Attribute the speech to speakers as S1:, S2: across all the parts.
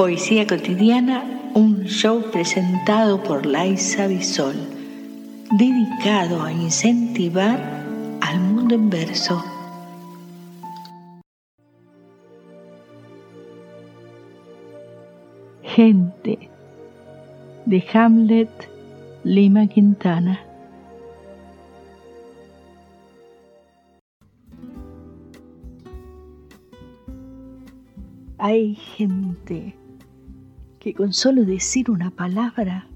S1: Poesía cotidiana, un show presentado por Laisa Bisol, dedicado a incentivar al mundo en verso. Gente de Hamlet Lima Quintana. Hay gente que con solo decir una palabra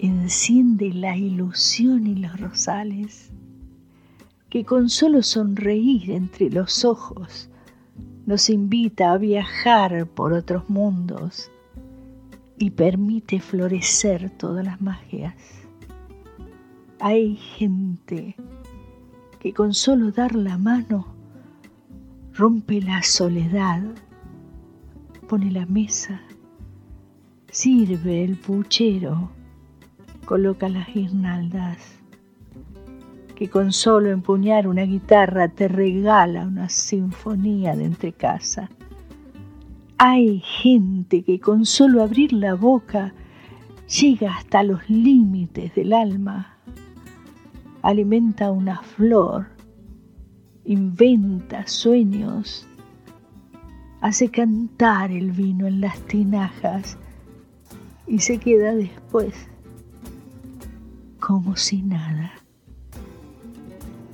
S1: enciende la ilusión y los rosales, que con solo sonreír entre los ojos nos invita a viajar por otros mundos y permite florecer todas las magias. Hay gente que con solo dar la mano rompe la soledad, pone la mesa Sirve el puchero, coloca las guirnaldas, que con solo empuñar una guitarra te regala una sinfonía de entrecasa. Hay gente que con solo abrir la boca llega hasta los límites del alma, alimenta una flor, inventa sueños, hace cantar el vino en las tinajas y se queda después como si nada.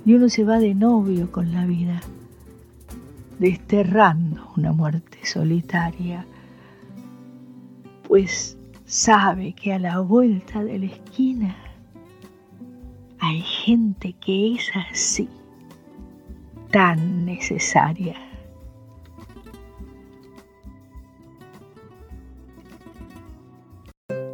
S1: Y uno se va de novio con la vida, desterrando una muerte solitaria, pues sabe que a la vuelta de la esquina hay gente que es así, tan necesaria.